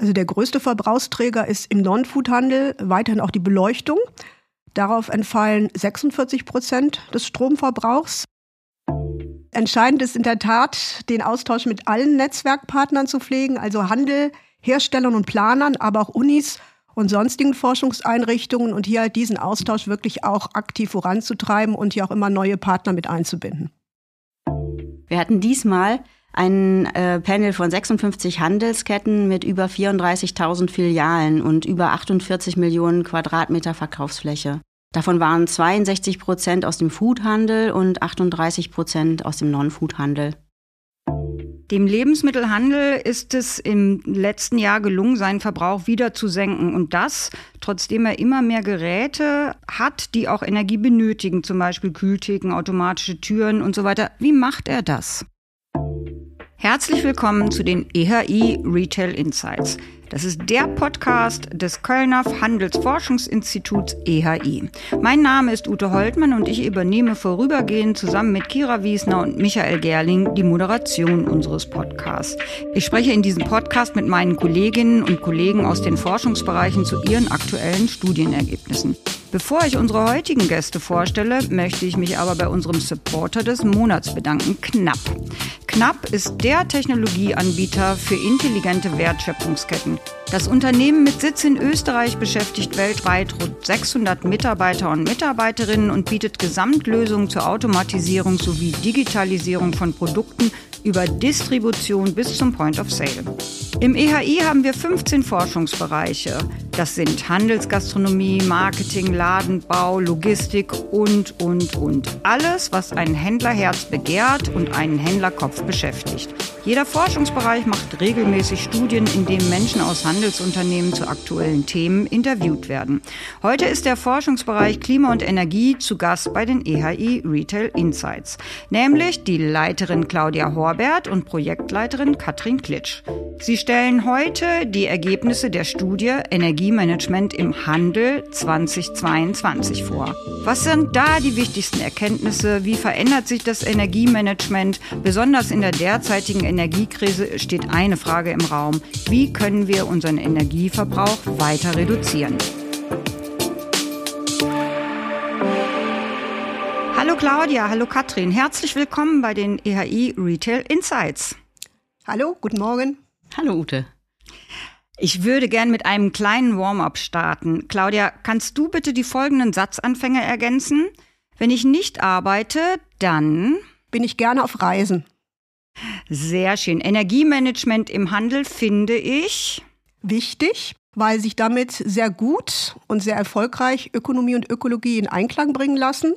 Also der größte Verbrauchsträger ist im Non-Food-Handel weiterhin auch die Beleuchtung. Darauf entfallen 46 Prozent des Stromverbrauchs. Entscheidend ist in der Tat, den Austausch mit allen Netzwerkpartnern zu pflegen, also Handel, Herstellern und Planern, aber auch Unis und sonstigen Forschungseinrichtungen und hier halt diesen Austausch wirklich auch aktiv voranzutreiben und hier auch immer neue Partner mit einzubinden. Wir hatten diesmal ein äh, Panel von 56 Handelsketten mit über 34.000 Filialen und über 48 Millionen Quadratmeter Verkaufsfläche. Davon waren 62 Prozent aus dem Foodhandel und 38 Prozent aus dem Non-Foodhandel. Dem Lebensmittelhandel ist es im letzten Jahr gelungen, seinen Verbrauch wieder zu senken. Und das, trotzdem er immer mehr Geräte hat, die auch Energie benötigen, zum Beispiel Kühltheken, automatische Türen und so weiter. Wie macht er das? Herzlich willkommen zu den EHI Retail Insights. Das ist der Podcast des Kölner Handelsforschungsinstituts EHI. Mein Name ist Ute Holtmann und ich übernehme vorübergehend zusammen mit Kira Wiesner und Michael Gerling die Moderation unseres Podcasts. Ich spreche in diesem Podcast mit meinen Kolleginnen und Kollegen aus den Forschungsbereichen zu ihren aktuellen Studienergebnissen. Bevor ich unsere heutigen Gäste vorstelle, möchte ich mich aber bei unserem Supporter des Monats bedanken, Knapp. Knapp ist der Technologieanbieter für intelligente Wertschöpfungsketten. Das Unternehmen mit Sitz in Österreich beschäftigt weltweit rund 600 Mitarbeiter und Mitarbeiterinnen und bietet Gesamtlösungen zur Automatisierung sowie Digitalisierung von Produkten über Distribution bis zum Point of Sale. Im EHI haben wir 15 Forschungsbereiche. Das sind Handelsgastronomie, Marketing, Ladenbau, Logistik und, und, und. Alles, was ein Händlerherz begehrt und einen Händlerkopf beschäftigt. Jeder Forschungsbereich macht regelmäßig Studien, in denen Menschen aus Handelsunternehmen zu aktuellen Themen interviewt werden. Heute ist der Forschungsbereich Klima und Energie zu Gast bei den EHI Retail Insights, nämlich die Leiterin Claudia Horbert und Projektleiterin Katrin Klitsch. Sie stellen heute die Ergebnisse der Studie Energiemanagement im Handel 2022 vor. Was sind da die wichtigsten Erkenntnisse? Wie verändert sich das Energiemanagement? Besonders in der derzeitigen Energiekrise steht eine Frage im Raum. Wie können wir unseren Energieverbrauch weiter reduzieren? Claudia, hallo Katrin. Herzlich willkommen bei den EHI Retail Insights. Hallo, guten Morgen. Hallo Ute. Ich würde gern mit einem kleinen Warm-up starten. Claudia, kannst du bitte die folgenden Satzanfänge ergänzen? Wenn ich nicht arbeite, dann bin ich gerne auf Reisen. Sehr schön. Energiemanagement im Handel finde ich wichtig, weil sich damit sehr gut und sehr erfolgreich Ökonomie und Ökologie in Einklang bringen lassen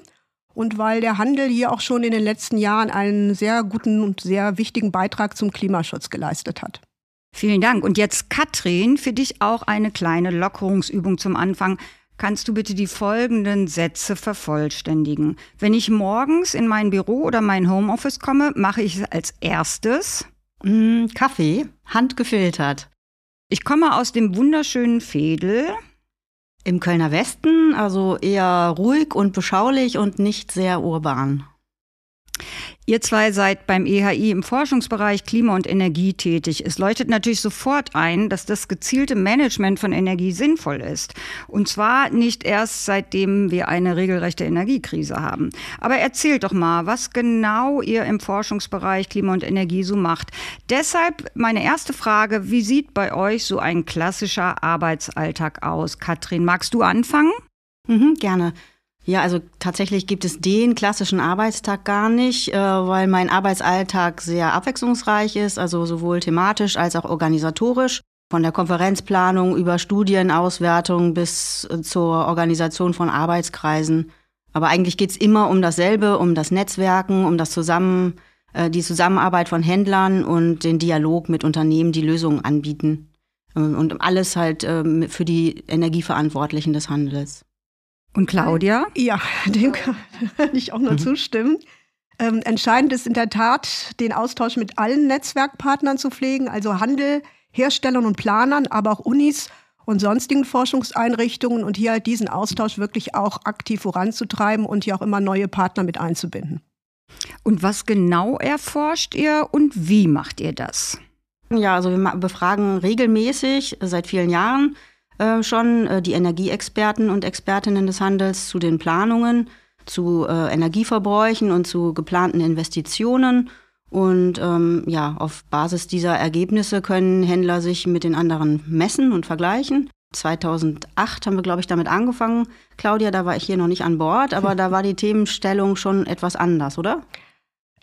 und weil der Handel hier auch schon in den letzten Jahren einen sehr guten und sehr wichtigen Beitrag zum Klimaschutz geleistet hat. Vielen Dank. Und jetzt, Katrin, für dich auch eine kleine Lockerungsübung zum Anfang. Kannst du bitte die folgenden Sätze vervollständigen? Wenn ich morgens in mein Büro oder mein Homeoffice komme, mache ich es als erstes. Mm, Kaffee, handgefiltert. Ich komme aus dem wunderschönen Fedel. Im Kölner Westen, also eher ruhig und beschaulich und nicht sehr urban. Ihr zwei seid beim EHI im Forschungsbereich Klima und Energie tätig. Es leuchtet natürlich sofort ein, dass das gezielte Management von Energie sinnvoll ist. Und zwar nicht erst seitdem wir eine regelrechte Energiekrise haben. Aber erzählt doch mal, was genau ihr im Forschungsbereich Klima und Energie so macht. Deshalb meine erste Frage, wie sieht bei euch so ein klassischer Arbeitsalltag aus? Katrin, magst du anfangen? Mhm, gerne. Ja, also tatsächlich gibt es den klassischen Arbeitstag gar nicht, äh, weil mein Arbeitsalltag sehr abwechslungsreich ist, also sowohl thematisch als auch organisatorisch. Von der Konferenzplanung über Studienauswertung bis äh, zur Organisation von Arbeitskreisen. Aber eigentlich geht's immer um dasselbe, um das Netzwerken, um das Zusammen, äh, die Zusammenarbeit von Händlern und den Dialog mit Unternehmen, die Lösungen anbieten. Und alles halt ähm, für die Energieverantwortlichen des Handels. Und Claudia? Ja, dem kann ich auch nur zustimmen. Ähm, entscheidend ist in der Tat, den Austausch mit allen Netzwerkpartnern zu pflegen, also Handel, Herstellern und Planern, aber auch Unis und sonstigen Forschungseinrichtungen und hier halt diesen Austausch wirklich auch aktiv voranzutreiben und hier auch immer neue Partner mit einzubinden. Und was genau erforscht ihr und wie macht ihr das? Ja, also wir befragen regelmäßig seit vielen Jahren schon äh, die Energieexperten und Expertinnen des Handels zu den Planungen, zu äh, Energieverbräuchen und zu geplanten Investitionen. Und ähm, ja, auf Basis dieser Ergebnisse können Händler sich mit den anderen messen und vergleichen. 2008 haben wir, glaube ich, damit angefangen. Claudia, da war ich hier noch nicht an Bord, aber da war die Themenstellung schon etwas anders, oder?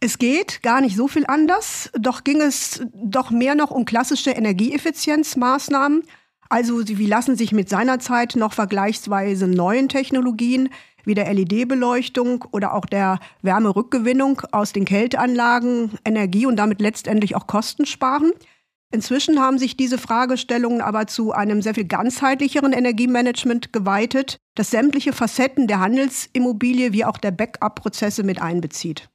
Es geht gar nicht so viel anders, doch ging es doch mehr noch um klassische Energieeffizienzmaßnahmen. Also wie lassen sich mit seiner Zeit noch vergleichsweise neuen Technologien wie der LED-Beleuchtung oder auch der Wärmerückgewinnung aus den Kälteanlagen Energie und damit letztendlich auch Kosten sparen. Inzwischen haben sich diese Fragestellungen aber zu einem sehr viel ganzheitlicheren Energiemanagement geweitet, das sämtliche Facetten der Handelsimmobilie wie auch der Backup-Prozesse mit einbezieht.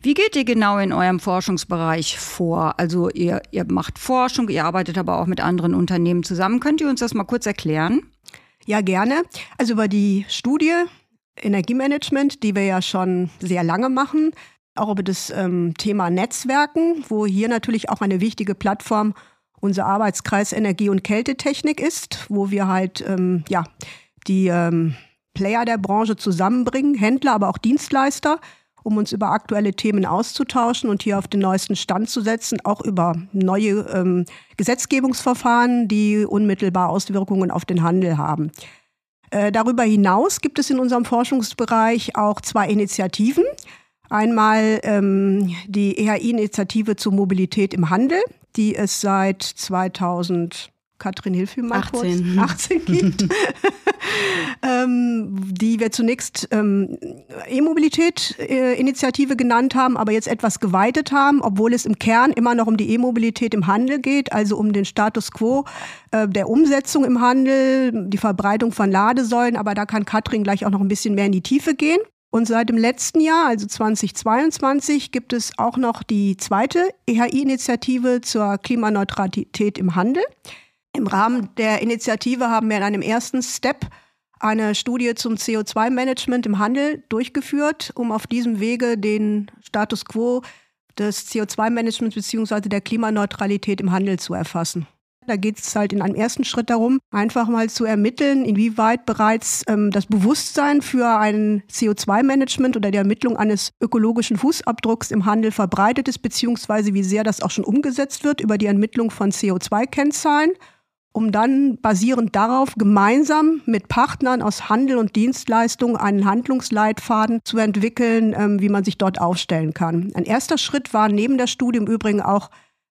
Wie geht ihr genau in eurem Forschungsbereich vor? Also ihr, ihr macht Forschung, ihr arbeitet aber auch mit anderen Unternehmen zusammen. Könnt ihr uns das mal kurz erklären? Ja, gerne. Also über die Studie Energiemanagement, die wir ja schon sehr lange machen, auch über das ähm, Thema Netzwerken, wo hier natürlich auch eine wichtige Plattform unser Arbeitskreis Energie- und Kältetechnik ist, wo wir halt ähm, ja die ähm, Player der Branche zusammenbringen, Händler, aber auch Dienstleister, um uns über aktuelle Themen auszutauschen und hier auf den neuesten Stand zu setzen, auch über neue ähm, Gesetzgebungsverfahren, die unmittelbar Auswirkungen auf den Handel haben. Äh, darüber hinaus gibt es in unserem Forschungsbereich auch zwei Initiativen. Einmal ähm, die EHI-Initiative zur Mobilität im Handel, die es seit 2000 Katrin, hilf mir mal 18. kurz, 18 gibt, ähm, die wir zunächst ähm, E-Mobilität-Initiative äh, genannt haben, aber jetzt etwas geweitet haben, obwohl es im Kern immer noch um die E-Mobilität im Handel geht, also um den Status quo äh, der Umsetzung im Handel, die Verbreitung von Ladesäulen, aber da kann Katrin gleich auch noch ein bisschen mehr in die Tiefe gehen. Und seit dem letzten Jahr, also 2022, gibt es auch noch die zweite EHI-Initiative zur Klimaneutralität im Handel. Im Rahmen der Initiative haben wir in einem ersten Step eine Studie zum CO2-Management im Handel durchgeführt, um auf diesem Wege den Status quo des CO2-Managements bzw. der Klimaneutralität im Handel zu erfassen. Da geht es halt in einem ersten Schritt darum, einfach mal zu ermitteln, inwieweit bereits ähm, das Bewusstsein für ein CO2-Management oder die Ermittlung eines ökologischen Fußabdrucks im Handel verbreitet ist, beziehungsweise wie sehr das auch schon umgesetzt wird über die Ermittlung von CO2-Kennzahlen um dann basierend darauf gemeinsam mit Partnern aus Handel und Dienstleistung einen Handlungsleitfaden zu entwickeln, ähm, wie man sich dort aufstellen kann. Ein erster Schritt war neben der Studie im Übrigen auch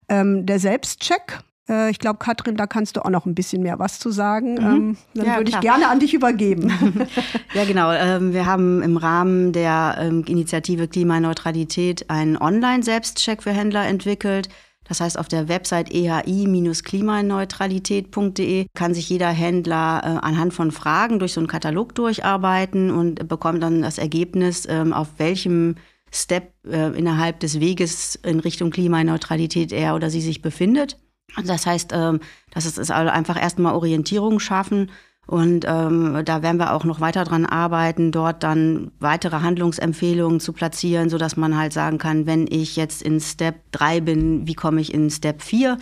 ähm, der Selbstcheck. Äh, ich glaube, Katrin, da kannst du auch noch ein bisschen mehr was zu sagen. Mhm. Ähm, dann ja, würde ich gerne an dich übergeben. ja, genau. Wir haben im Rahmen der Initiative Klimaneutralität einen Online-Selbstcheck für Händler entwickelt. Das heißt, auf der Website ehi-klimaneutralität.de kann sich jeder Händler äh, anhand von Fragen durch so einen Katalog durcharbeiten und bekommt dann das Ergebnis, ähm, auf welchem Step äh, innerhalb des Weges in Richtung Klimaneutralität er oder sie sich befindet. Das heißt, ähm, das ist, also einfach erstmal Orientierung schaffen und ähm, da werden wir auch noch weiter dran arbeiten, dort dann weitere Handlungsempfehlungen zu platzieren, so dass man halt sagen kann, wenn ich jetzt in Step 3 bin, wie komme ich in Step 4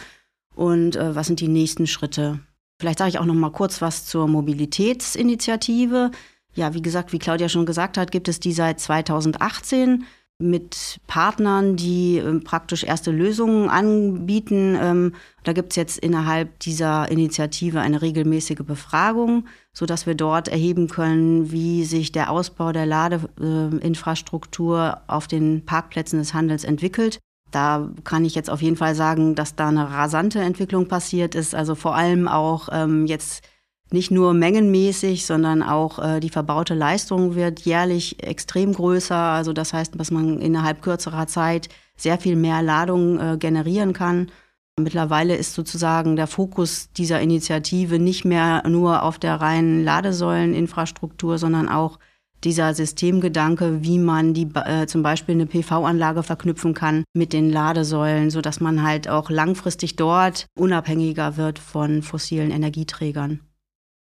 und äh, was sind die nächsten Schritte? Vielleicht sage ich auch noch mal kurz was zur Mobilitätsinitiative. Ja, wie gesagt, wie Claudia schon gesagt hat, gibt es die seit 2018 mit Partnern, die äh, praktisch erste Lösungen anbieten. Ähm, da gibt es jetzt innerhalb dieser Initiative eine regelmäßige Befragung, sodass wir dort erheben können, wie sich der Ausbau der Ladeinfrastruktur auf den Parkplätzen des Handels entwickelt. Da kann ich jetzt auf jeden Fall sagen, dass da eine rasante Entwicklung passiert ist. Also vor allem auch ähm, jetzt nicht nur mengenmäßig, sondern auch äh, die verbaute Leistung wird jährlich extrem größer. Also das heißt, dass man innerhalb kürzerer Zeit sehr viel mehr Ladung äh, generieren kann. Mittlerweile ist sozusagen der Fokus dieser Initiative nicht mehr nur auf der reinen Ladesäuleninfrastruktur, sondern auch dieser Systemgedanke, wie man die äh, zum Beispiel eine PV-Anlage verknüpfen kann mit den Ladesäulen, so dass man halt auch langfristig dort unabhängiger wird von fossilen Energieträgern.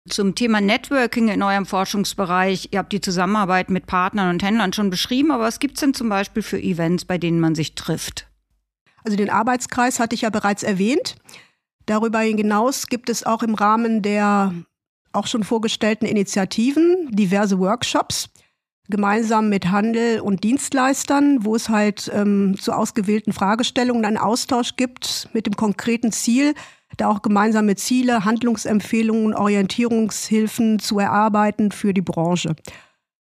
Zum Thema Networking in eurem Forschungsbereich. Ihr habt die Zusammenarbeit mit Partnern und Händlern schon beschrieben, aber was gibt es denn zum Beispiel für Events, bei denen man sich trifft? Also den Arbeitskreis hatte ich ja bereits erwähnt. Darüber hinaus gibt es auch im Rahmen der auch schon vorgestellten Initiativen diverse Workshops, gemeinsam mit Handel und Dienstleistern, wo es halt ähm, zu ausgewählten Fragestellungen einen Austausch gibt mit dem konkreten Ziel, da auch gemeinsame Ziele, Handlungsempfehlungen, Orientierungshilfen zu erarbeiten für die Branche.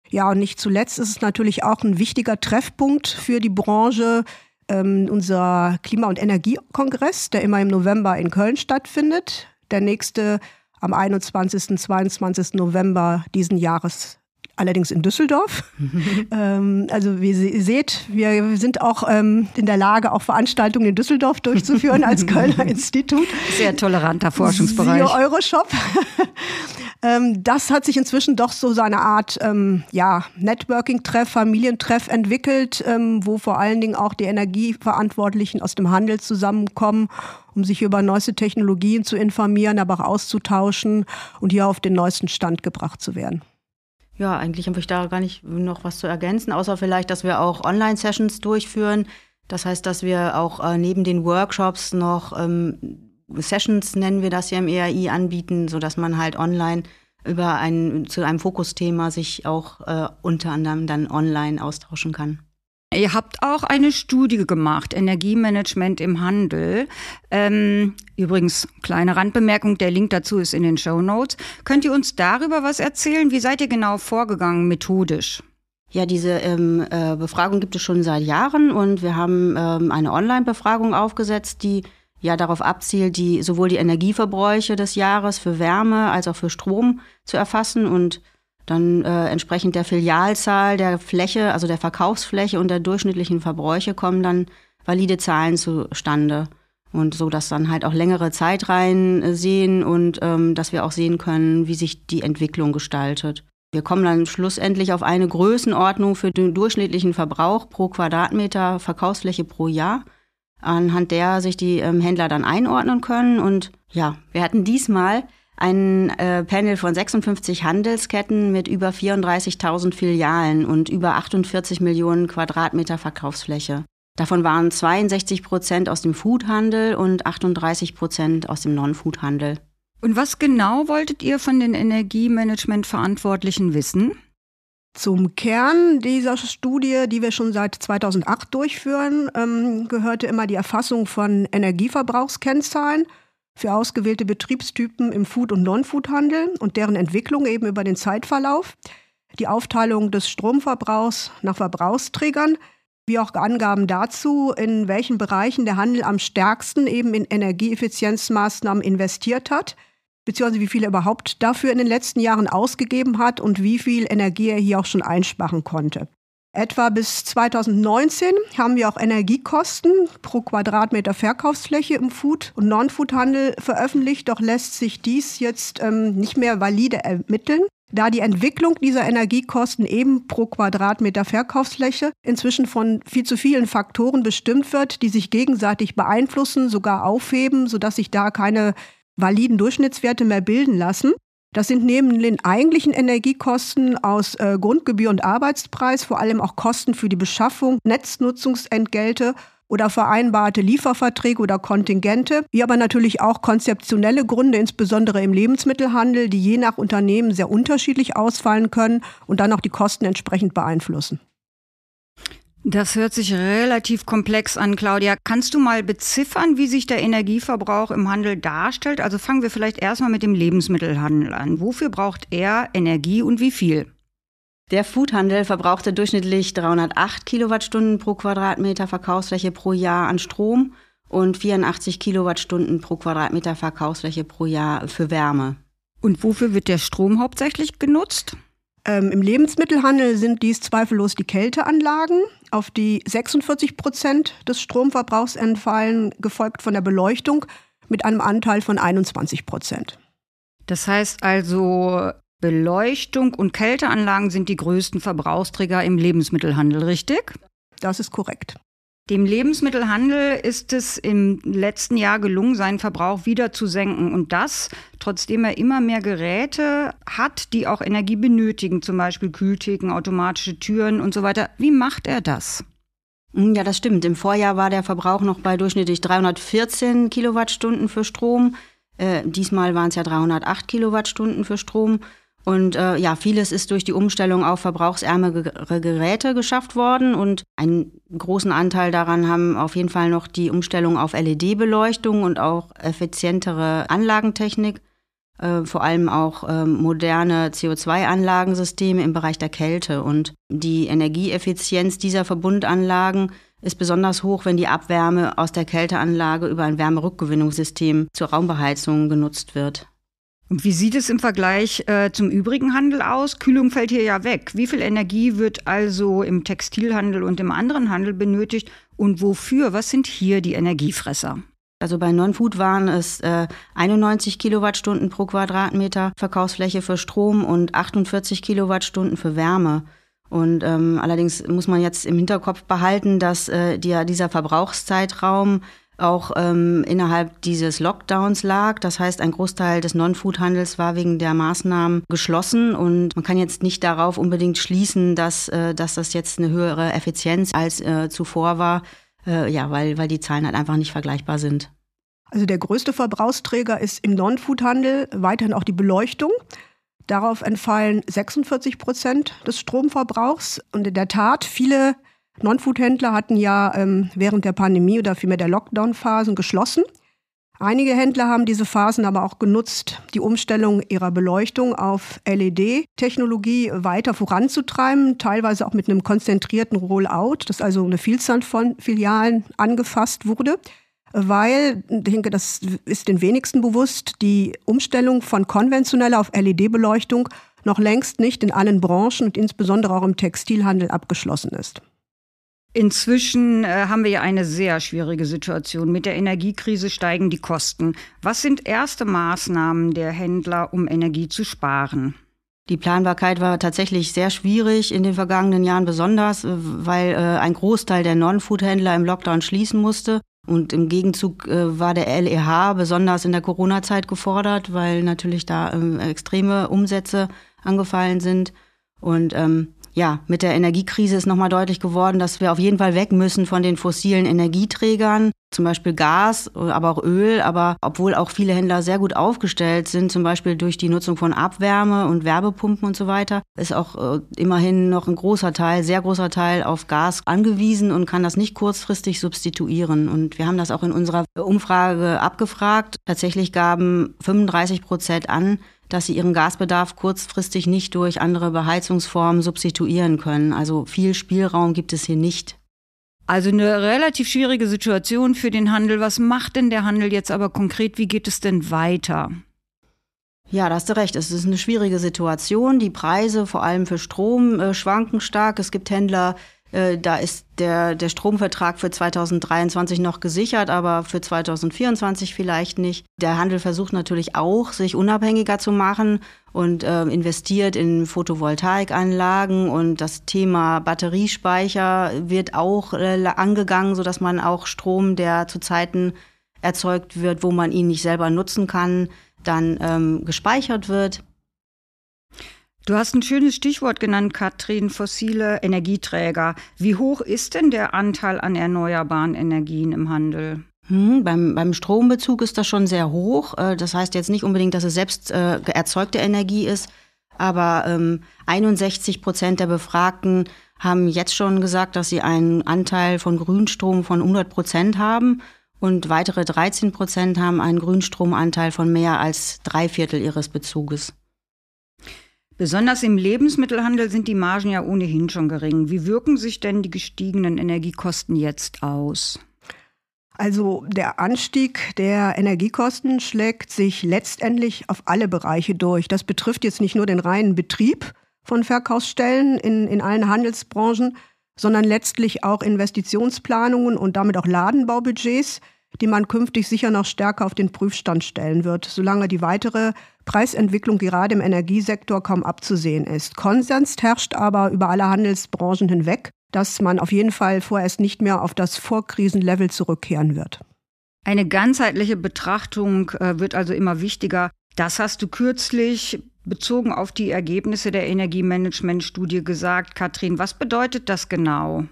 Ja, und nicht zuletzt ist es natürlich auch ein wichtiger Treffpunkt für die Branche, ähm, unser Klima- und Energiekongress, der immer im November in Köln stattfindet. Der nächste am 21. 22. November diesen Jahres allerdings in Düsseldorf. ähm, also wie ihr seht, wir sind auch ähm, in der Lage, auch Veranstaltungen in Düsseldorf durchzuführen als Kölner Institut. Sehr toleranter Forschungsbereich. Siehe Euroshop. ähm, das hat sich inzwischen doch so seine Art ähm, ja, Networking-Treff, Familientreff entwickelt, ähm, wo vor allen Dingen auch die Energieverantwortlichen aus dem Handel zusammenkommen um sich über neueste Technologien zu informieren, aber auch auszutauschen und hier auf den neuesten Stand gebracht zu werden. Ja, eigentlich habe ich da gar nicht noch was zu ergänzen, außer vielleicht, dass wir auch Online-Sessions durchführen. Das heißt, dass wir auch äh, neben den Workshops noch ähm, Sessions, nennen wir das ja im ERI, anbieten, sodass man halt online über ein, zu einem Fokusthema sich auch äh, unter anderem dann online austauschen kann. Ihr habt auch eine Studie gemacht, Energiemanagement im Handel. Ähm, übrigens, kleine Randbemerkung, der Link dazu ist in den Show Notes. Könnt ihr uns darüber was erzählen? Wie seid ihr genau vorgegangen, methodisch? Ja, diese ähm, äh, Befragung gibt es schon seit Jahren und wir haben ähm, eine Online-Befragung aufgesetzt, die ja darauf abzielt, die sowohl die Energieverbräuche des Jahres für Wärme als auch für Strom zu erfassen und dann äh, entsprechend der Filialzahl, der Fläche, also der Verkaufsfläche und der durchschnittlichen Verbräuche kommen dann valide Zahlen zustande. Und so, dass dann halt auch längere Zeitreihen äh, sehen und ähm, dass wir auch sehen können, wie sich die Entwicklung gestaltet. Wir kommen dann schlussendlich auf eine Größenordnung für den durchschnittlichen Verbrauch pro Quadratmeter Verkaufsfläche pro Jahr, anhand der sich die ähm, Händler dann einordnen können. Und ja, wir hatten diesmal ein äh, Panel von 56 Handelsketten mit über 34.000 Filialen und über 48 Millionen Quadratmeter Verkaufsfläche. Davon waren 62 Prozent aus dem Foodhandel und 38 Prozent aus dem Non-Foodhandel. Und was genau wolltet ihr von den Energiemanagement-Verantwortlichen wissen? Zum Kern dieser Studie, die wir schon seit 2008 durchführen, ähm, gehörte immer die Erfassung von Energieverbrauchskennzahlen für ausgewählte Betriebstypen im Food- und Non-Food-Handel und deren Entwicklung eben über den Zeitverlauf, die Aufteilung des Stromverbrauchs nach Verbrauchsträgern, wie auch Angaben dazu, in welchen Bereichen der Handel am stärksten eben in Energieeffizienzmaßnahmen investiert hat, beziehungsweise wie viel er überhaupt dafür in den letzten Jahren ausgegeben hat und wie viel Energie er hier auch schon einsparen konnte. Etwa bis 2019 haben wir auch Energiekosten pro Quadratmeter Verkaufsfläche im Food- und Non-Food-Handel veröffentlicht, doch lässt sich dies jetzt ähm, nicht mehr valide ermitteln, da die Entwicklung dieser Energiekosten eben pro Quadratmeter Verkaufsfläche inzwischen von viel zu vielen Faktoren bestimmt wird, die sich gegenseitig beeinflussen, sogar aufheben, sodass sich da keine validen Durchschnittswerte mehr bilden lassen. Das sind neben den eigentlichen Energiekosten aus äh, Grundgebühr und Arbeitspreis vor allem auch Kosten für die Beschaffung, Netznutzungsentgelte oder vereinbarte Lieferverträge oder Kontingente, wie aber natürlich auch konzeptionelle Gründe, insbesondere im Lebensmittelhandel, die je nach Unternehmen sehr unterschiedlich ausfallen können und dann auch die Kosten entsprechend beeinflussen. Das hört sich relativ komplex an, Claudia. Kannst du mal beziffern, wie sich der Energieverbrauch im Handel darstellt? Also fangen wir vielleicht erstmal mit dem Lebensmittelhandel an. Wofür braucht er Energie und wie viel? Der Foodhandel verbrauchte durchschnittlich 308 Kilowattstunden pro Quadratmeter Verkaufsfläche pro Jahr an Strom und 84 Kilowattstunden pro Quadratmeter Verkaufsfläche pro Jahr für Wärme. Und wofür wird der Strom hauptsächlich genutzt? Ähm, Im Lebensmittelhandel sind dies zweifellos die Kälteanlagen, auf die 46 Prozent des Stromverbrauchs entfallen, gefolgt von der Beleuchtung mit einem Anteil von 21 Prozent. Das heißt also, Beleuchtung und Kälteanlagen sind die größten Verbrauchsträger im Lebensmittelhandel, richtig? Das ist korrekt. Dem Lebensmittelhandel ist es im letzten Jahr gelungen, seinen Verbrauch wieder zu senken. Und das, trotzdem er immer mehr Geräte hat, die auch Energie benötigen, zum Beispiel Kühltheken, automatische Türen und so weiter. Wie macht er das? Hm, ja, das stimmt. Im Vorjahr war der Verbrauch noch bei durchschnittlich 314 Kilowattstunden für Strom. Äh, diesmal waren es ja 308 Kilowattstunden für Strom. Und äh, ja, vieles ist durch die Umstellung auf verbrauchsärmere Geräte geschafft worden. Und einen großen Anteil daran haben auf jeden Fall noch die Umstellung auf LED-Beleuchtung und auch effizientere Anlagentechnik. Äh, vor allem auch äh, moderne CO2-Anlagensysteme im Bereich der Kälte. Und die Energieeffizienz dieser Verbundanlagen ist besonders hoch, wenn die Abwärme aus der Kälteanlage über ein Wärmerückgewinnungssystem zur Raumbeheizung genutzt wird. Und wie sieht es im Vergleich äh, zum übrigen Handel aus? Kühlung fällt hier ja weg. Wie viel Energie wird also im Textilhandel und im anderen Handel benötigt und wofür? Was sind hier die Energiefresser? Also bei Non-Food waren es äh, 91 Kilowattstunden pro Quadratmeter Verkaufsfläche für Strom und 48 Kilowattstunden für Wärme. Und ähm, allerdings muss man jetzt im Hinterkopf behalten, dass äh, die, dieser Verbrauchszeitraum auch ähm, innerhalb dieses Lockdowns lag. Das heißt, ein Großteil des Non-Food-Handels war wegen der Maßnahmen geschlossen und man kann jetzt nicht darauf unbedingt schließen, dass, äh, dass das jetzt eine höhere Effizienz als äh, zuvor war, äh, ja, weil, weil die Zahlen halt einfach nicht vergleichbar sind. Also der größte Verbrauchsträger ist im Non-Food-Handel weiterhin auch die Beleuchtung. Darauf entfallen 46 Prozent des Stromverbrauchs. Und in der Tat, viele Non-Food-Händler hatten ja ähm, während der Pandemie oder vielmehr der Lockdown-Phasen geschlossen. Einige Händler haben diese Phasen aber auch genutzt, die Umstellung ihrer Beleuchtung auf LED-Technologie weiter voranzutreiben, teilweise auch mit einem konzentrierten Rollout, dass also eine Vielzahl von Filialen angefasst wurde, weil, ich denke, das ist den wenigsten bewusst, die Umstellung von konventioneller auf LED-Beleuchtung noch längst nicht in allen Branchen und insbesondere auch im Textilhandel abgeschlossen ist. Inzwischen äh, haben wir ja eine sehr schwierige Situation. Mit der Energiekrise steigen die Kosten. Was sind erste Maßnahmen der Händler, um Energie zu sparen? Die Planbarkeit war tatsächlich sehr schwierig in den vergangenen Jahren, besonders äh, weil äh, ein Großteil der Non-Food-Händler im Lockdown schließen musste. Und im Gegenzug war der LEH besonders in der Corona-Zeit gefordert, weil natürlich da ähm, extreme Umsätze angefallen sind. Und ähm, ja, mit der Energiekrise ist nochmal deutlich geworden, dass wir auf jeden Fall weg müssen von den fossilen Energieträgern, zum Beispiel Gas, aber auch Öl. Aber obwohl auch viele Händler sehr gut aufgestellt sind, zum Beispiel durch die Nutzung von Abwärme und Werbepumpen und so weiter, ist auch äh, immerhin noch ein großer Teil, sehr großer Teil auf Gas angewiesen und kann das nicht kurzfristig substituieren. Und wir haben das auch in unserer Umfrage abgefragt. Tatsächlich gaben 35 Prozent an, dass sie ihren Gasbedarf kurzfristig nicht durch andere Beheizungsformen substituieren können. Also viel Spielraum gibt es hier nicht. Also eine relativ schwierige Situation für den Handel. Was macht denn der Handel jetzt aber konkret? Wie geht es denn weiter? Ja, da hast du recht. Es ist eine schwierige Situation. Die Preise, vor allem für Strom, äh, schwanken stark. Es gibt Händler, da ist der, der Stromvertrag für 2023 noch gesichert, aber für 2024 vielleicht nicht. Der Handel versucht natürlich auch, sich unabhängiger zu machen und äh, investiert in Photovoltaikanlagen und das Thema Batteriespeicher wird auch äh, angegangen, sodass man auch Strom, der zu Zeiten erzeugt wird, wo man ihn nicht selber nutzen kann, dann ähm, gespeichert wird. Du hast ein schönes Stichwort genannt, Katrin, fossile Energieträger. Wie hoch ist denn der Anteil an erneuerbaren Energien im Handel? Hm, beim, beim Strombezug ist das schon sehr hoch. Äh, das heißt jetzt nicht unbedingt, dass es selbst äh, erzeugte Energie ist, aber ähm, 61 Prozent der Befragten haben jetzt schon gesagt, dass sie einen Anteil von Grünstrom von 100 Prozent haben und weitere 13 Prozent haben einen Grünstromanteil von mehr als drei Viertel ihres Bezuges. Besonders im Lebensmittelhandel sind die Margen ja ohnehin schon gering. Wie wirken sich denn die gestiegenen Energiekosten jetzt aus? Also der Anstieg der Energiekosten schlägt sich letztendlich auf alle Bereiche durch. Das betrifft jetzt nicht nur den reinen Betrieb von Verkaufsstellen in, in allen Handelsbranchen, sondern letztlich auch Investitionsplanungen und damit auch Ladenbaubudgets, die man künftig sicher noch stärker auf den Prüfstand stellen wird, solange die weitere Preisentwicklung gerade im Energiesektor kaum abzusehen ist. Konsens herrscht aber über alle Handelsbranchen hinweg, dass man auf jeden Fall vorerst nicht mehr auf das Vorkrisenlevel zurückkehren wird. Eine ganzheitliche Betrachtung äh, wird also immer wichtiger. Das hast du kürzlich bezogen auf die Ergebnisse der Energiemanagementstudie gesagt. Katrin, was bedeutet das genau?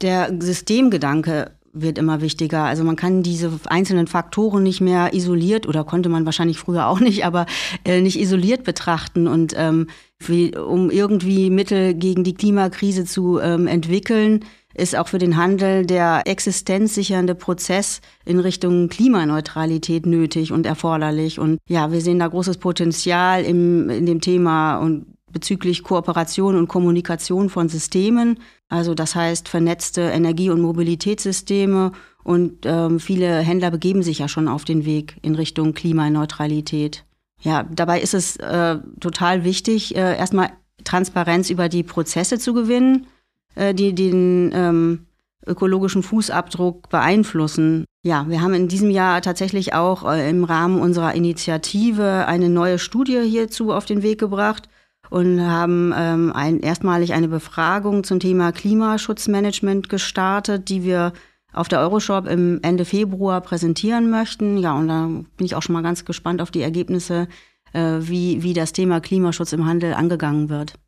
Der Systemgedanke wird immer wichtiger. Also man kann diese einzelnen Faktoren nicht mehr isoliert oder konnte man wahrscheinlich früher auch nicht, aber äh, nicht isoliert betrachten und ähm, wie, um irgendwie Mittel gegen die Klimakrise zu ähm, entwickeln, ist auch für den Handel der existenzsichernde Prozess in Richtung Klimaneutralität nötig und erforderlich. Und ja, wir sehen da großes Potenzial im, in dem Thema und bezüglich Kooperation und Kommunikation von Systemen. Also das heißt vernetzte Energie- und Mobilitätssysteme. Und ähm, viele Händler begeben sich ja schon auf den Weg in Richtung Klimaneutralität. Ja, dabei ist es äh, total wichtig, äh, erstmal Transparenz über die Prozesse zu gewinnen äh, die den ähm, ökologischen Fußabdruck beeinflussen. Ja, wir haben in diesem Jahr tatsächlich auch äh, im Rahmen unserer Initiative eine neue Studie hierzu auf den Weg gebracht und haben ähm, ein, erstmalig eine Befragung zum Thema Klimaschutzmanagement gestartet, die wir auf der Euroshop im Ende Februar präsentieren möchten. Ja, und da bin ich auch schon mal ganz gespannt auf die Ergebnisse, äh, wie, wie das Thema Klimaschutz im Handel angegangen wird.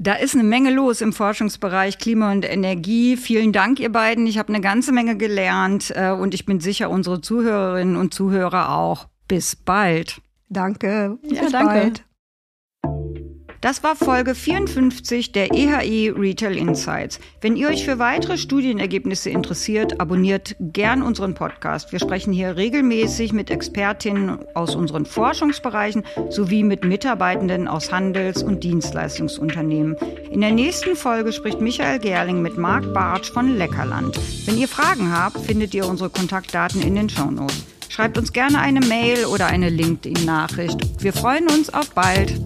Da ist eine Menge los im Forschungsbereich Klima und Energie. Vielen Dank, ihr beiden. Ich habe eine ganze Menge gelernt äh, und ich bin sicher, unsere Zuhörerinnen und Zuhörer auch. Bis bald. Danke. Ja, Bis danke. Bald. Das war Folge 54 der EHI Retail Insights. Wenn ihr euch für weitere Studienergebnisse interessiert, abonniert gern unseren Podcast. Wir sprechen hier regelmäßig mit Expertinnen aus unseren Forschungsbereichen sowie mit Mitarbeitenden aus Handels- und Dienstleistungsunternehmen. In der nächsten Folge spricht Michael Gerling mit Marc Bartsch von Leckerland. Wenn ihr Fragen habt, findet ihr unsere Kontaktdaten in den Shownotes. Schreibt uns gerne eine Mail oder eine LinkedIn-Nachricht. Wir freuen uns auf bald.